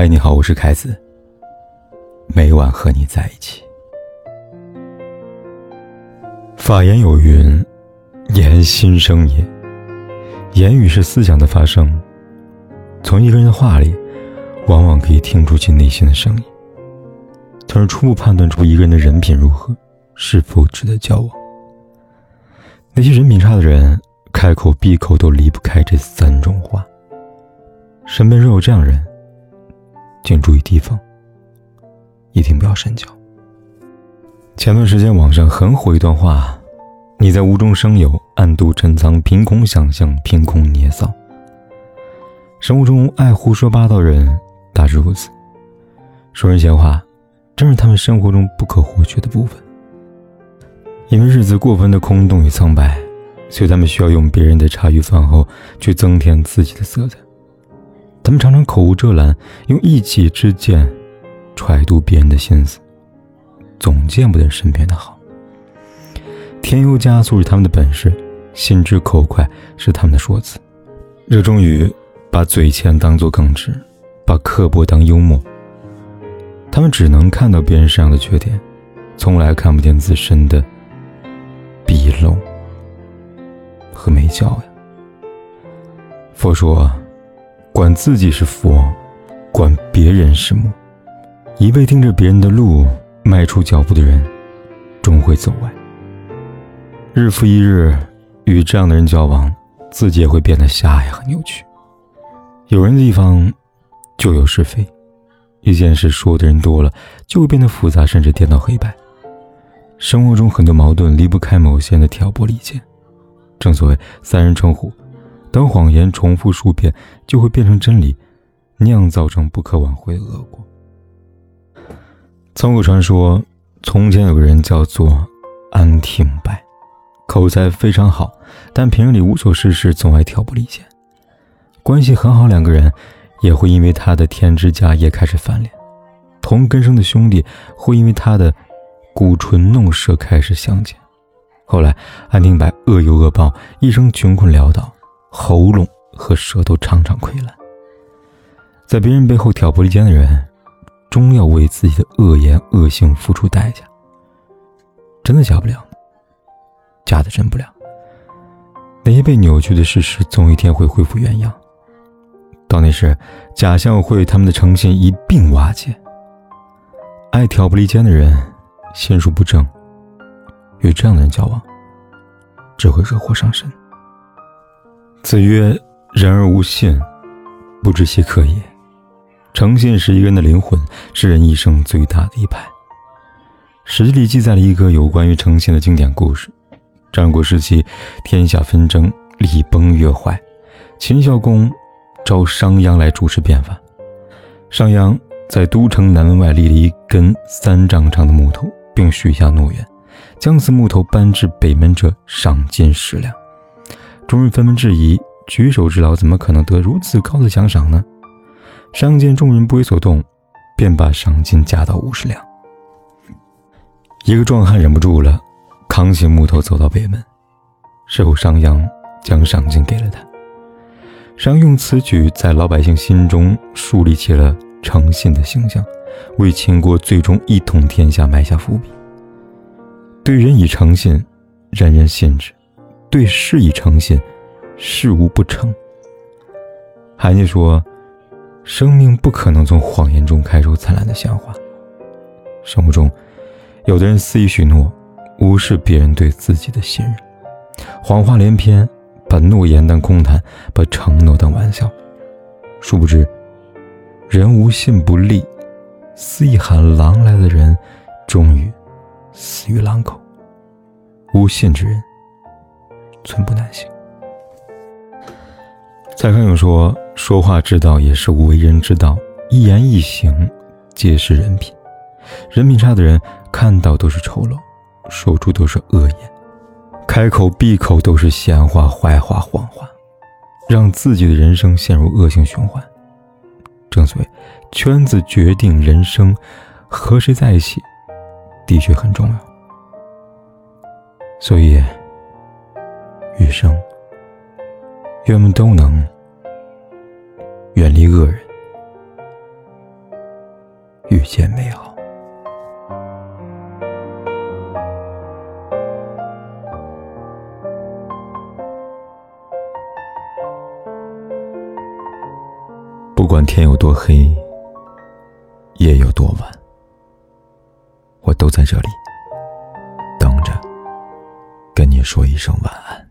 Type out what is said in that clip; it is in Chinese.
嗨，你好，我是凯子。每晚和你在一起。法言有云：“言心声也。”言语是思想的发生。从一个人的话里，往往可以听出其内心的声音，从而初步判断出一个人的人品如何，是否值得交往。那些人品差的人，开口闭口都离不开这三种话。身边若有这样人，请注意提防，一定不要深交。前段时间网上很火一段话：“你在无中生有，暗度陈仓，凭空想象，凭空捏造。”生活中爱胡说八道人大致如此，说人闲话，正是他们生活中不可或缺的部分。因为日子过分的空洞与苍白，所以他们需要用别人的茶余饭后去增添自己的色彩。他们常常口无遮拦，用一己之见揣度别人的心思，总见不得身边的好。添油加醋是他们的本事，心直口快是他们的说辞，热衷于把嘴欠当做耿直，把刻薄当幽默。他们只能看到别人身上的缺点，从来看不见自身的鄙陋和没教呀。佛说。管自己是佛，管别人是魔。一味盯着别人的路迈出脚步的人，终会走歪。日复一日与这样的人交往，自己也会变得狭隘和扭曲。有人的地方就有是非，一件事说的人多了，就会变得复杂，甚至颠倒黑白。生活中很多矛盾离不开某些人的挑拨离间。正所谓三人成虎。当谎言重复数遍，就会变成真理，酿造成不可挽回的恶果。曾有传说，从前有个人叫做安廷白，口才非常好，但平日里无所事事，总爱挑拨离间。关系很好两个人，也会因为他的添枝加叶开始翻脸；同根生的兄弟，会因为他的鼓唇弄舌开始相见。后来，安廷白恶有恶报，一生穷困潦倒。喉咙和舌头常常溃烂，在别人背后挑拨离间的人，终要为自己的恶言恶行付出代价。真的假不了，假的真不了。那些被扭曲的事实，总有一天会恢复原样。到那时，假象会他们的诚信一并瓦解。爱挑拨离间的人，心术不正，与这样的人交往，只会惹祸上身。子曰：“人而无信，不知其可也。”诚信是一个人的灵魂，是人一生最大的一派。《史记》里记载了一个有关于诚信的经典故事：战国时期，天下纷争，礼崩乐坏，秦孝公召商鞅来主持变法。商鞅在都城南门外立了一根三丈长的木头，并许下诺言：将此木头搬至北门者，赏金十两。众人纷纷质疑：举手之劳，怎么可能得如此高的奖赏呢？商见众人不为所动，便把赏金加到五十两。一个壮汉忍不住了，扛起木头走到北门，事后商鞅将赏金给了他。商用此举在老百姓心中树立起了诚信的形象，为秦国最终一统天下埋下伏笔。对人以诚信，人人信之。对事以诚信，事无不成。韩愈说：“生命不可能从谎言中开出灿烂的鲜花。”生活中，有的人肆意许诺，无视别人对自己的信任，谎话连篇，把诺言当空谈，把承诺当玩笑。殊不知，人无信不立，肆意喊狼来的人，终于死于狼口。无信之人。寸步难行。蔡康永说：“说话之道也是无为人之道，一言一行皆是人品。人品差的人，看到都是丑陋，说出都是恶言，开口闭口都是闲话、坏话、谎话，让自己的人生陷入恶性循环。正所谓，圈子决定人生，和谁在一起，的确很重要。所以。”余生，愿我们都能远离恶人，遇见美好。不管天有多黑，夜有多晚，我都在这里等着，跟你说一声晚安。